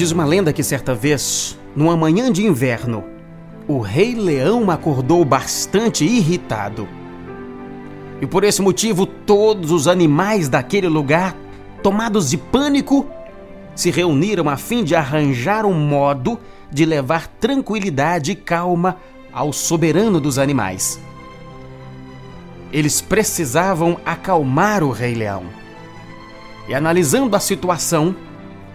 Diz uma lenda que certa vez, numa manhã de inverno, o Rei Leão acordou bastante irritado. E por esse motivo, todos os animais daquele lugar, tomados de pânico, se reuniram a fim de arranjar um modo de levar tranquilidade e calma ao soberano dos animais. Eles precisavam acalmar o Rei Leão. E analisando a situação,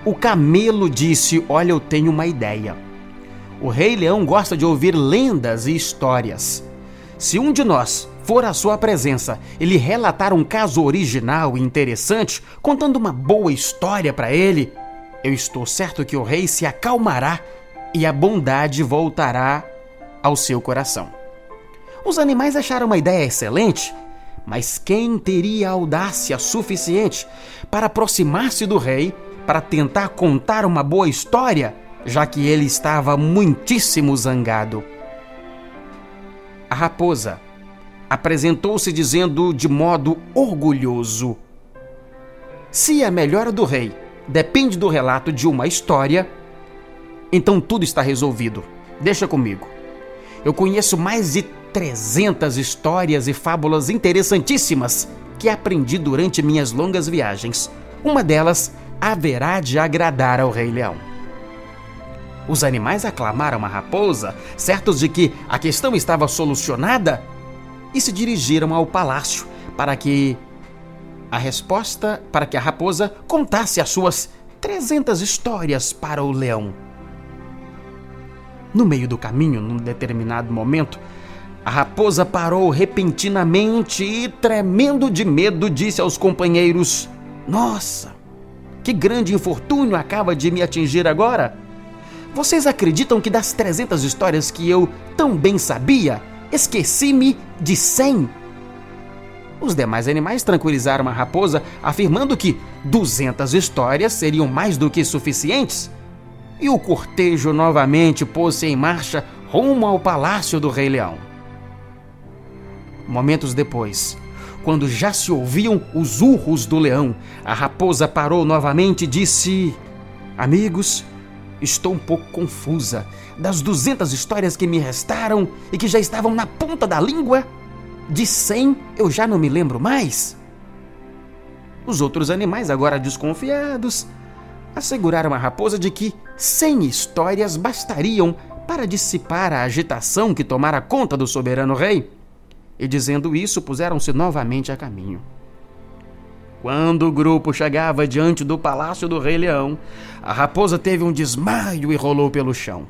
o camelo disse: Olha, eu tenho uma ideia. O Rei Leão gosta de ouvir lendas e histórias. Se um de nós for à sua presença e lhe relatar um caso original e interessante, contando uma boa história para ele, eu estou certo que o rei se acalmará e a bondade voltará ao seu coração. Os animais acharam uma ideia excelente, mas quem teria audácia suficiente para aproximar-se do rei para tentar contar uma boa história, já que ele estava muitíssimo zangado? A raposa apresentou-se dizendo de modo orgulhoso: Se a melhora do rei depende do relato de uma história, então tudo está resolvido. Deixa comigo. Eu conheço mais de 300 histórias e fábulas interessantíssimas que aprendi durante minhas longas viagens. Uma delas haverá de agradar ao Rei Leão. Os animais aclamaram a raposa, certos de que a questão estava solucionada, e se dirigiram ao palácio para que a resposta, para que a raposa contasse as suas 300 histórias para o leão. No meio do caminho, num determinado momento, a raposa parou repentinamente e, tremendo de medo, disse aos companheiros: Nossa, que grande infortúnio acaba de me atingir agora! Vocês acreditam que das 300 histórias que eu tão bem sabia, esqueci-me de 100? Os demais animais tranquilizaram a raposa, afirmando que 200 histórias seriam mais do que suficientes e o cortejo novamente pôs-se em marcha rumo ao palácio do Rei Leão. Momentos depois, quando já se ouviam os urros do leão, a raposa parou novamente e disse: Amigos, estou um pouco confusa. Das duzentas histórias que me restaram e que já estavam na ponta da língua, de cem eu já não me lembro mais. Os outros animais, agora desconfiados, asseguraram a raposa de que cem histórias bastariam para dissipar a agitação que tomara conta do soberano rei. E dizendo isso, puseram-se novamente a caminho. Quando o grupo chegava diante do palácio do Rei Leão, a raposa teve um desmaio e rolou pelo chão.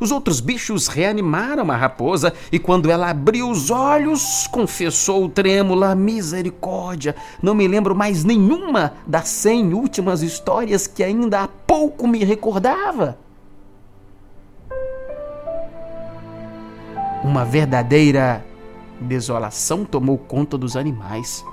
Os outros bichos reanimaram a raposa e, quando ela abriu os olhos, confessou trêmula: Misericórdia, não me lembro mais nenhuma das cem últimas histórias que ainda há pouco me recordava. Uma verdadeira desolação tomou conta dos animais.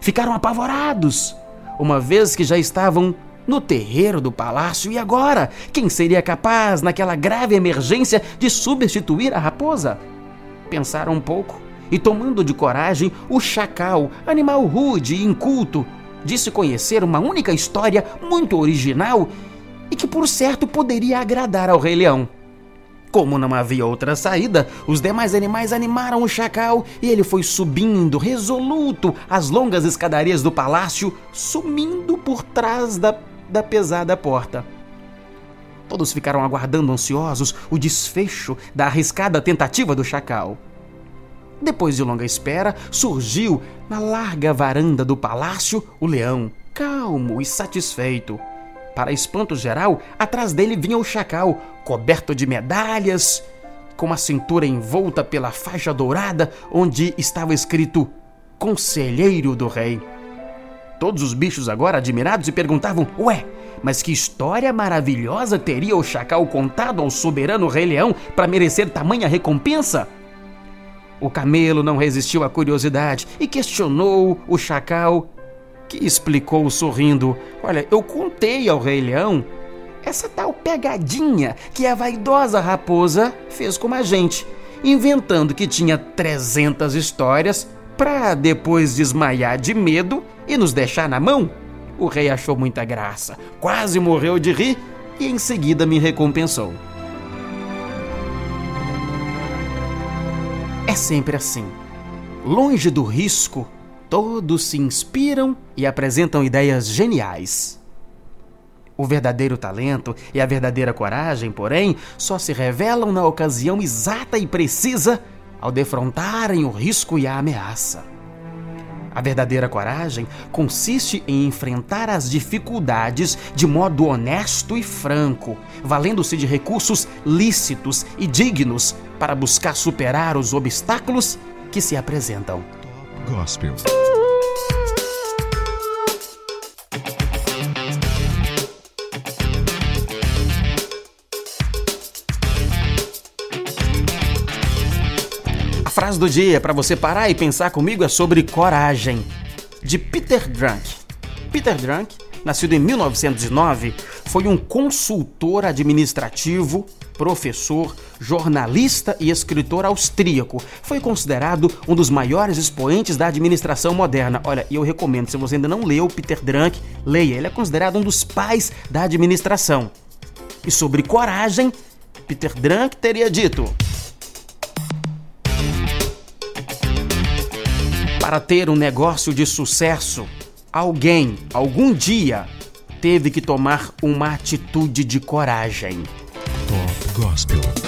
Ficaram apavorados, uma vez que já estavam no terreiro do palácio. E agora? Quem seria capaz, naquela grave emergência, de substituir a raposa? Pensaram um pouco e, tomando de coragem, o chacal, animal rude e inculto, disse conhecer uma única história muito original e que, por certo, poderia agradar ao Rei Leão. Como não havia outra saída, os demais animais animaram o chacal e ele foi subindo, resoluto, as longas escadarias do palácio, sumindo por trás da da pesada porta. Todos ficaram aguardando ansiosos o desfecho da arriscada tentativa do chacal. Depois de longa espera, surgiu na larga varanda do palácio o leão, calmo e satisfeito. Para espanto geral, atrás dele vinha o chacal, coberto de medalhas, com a cintura envolta pela faixa dourada onde estava escrito Conselheiro do Rei. Todos os bichos agora admirados e perguntavam: Ué, mas que história maravilhosa teria o chacal contado ao soberano Rei Leão para merecer tamanha recompensa? O camelo não resistiu à curiosidade e questionou o chacal, que explicou sorrindo: Olha, eu contei ao Rei Leão essa tal pegadinha que a vaidosa raposa fez com a gente, inventando que tinha 300 histórias para depois desmaiar de medo e nos deixar na mão? O rei achou muita graça, quase morreu de rir, e em seguida me recompensou. É sempre assim. Longe do risco, todos se inspiram e apresentam ideias geniais. O verdadeiro talento e a verdadeira coragem, porém, só se revelam na ocasião exata e precisa ao defrontarem o risco e a ameaça. A verdadeira coragem consiste em enfrentar as dificuldades de modo honesto e franco, valendo-se de recursos lícitos e dignos para buscar superar os obstáculos que se apresentam. Gospel. Frase do dia para você parar e pensar comigo é sobre coragem, de Peter Drunk. Peter Drunk, nascido em 1909, foi um consultor administrativo, professor, jornalista e escritor austríaco. Foi considerado um dos maiores expoentes da administração moderna. Olha, eu recomendo, se você ainda não leu Peter Drunk, leia. Ele é considerado um dos pais da administração. E sobre coragem, Peter Drunk teria dito: Para ter um negócio de sucesso, alguém, algum dia, teve que tomar uma atitude de coragem. Gospel.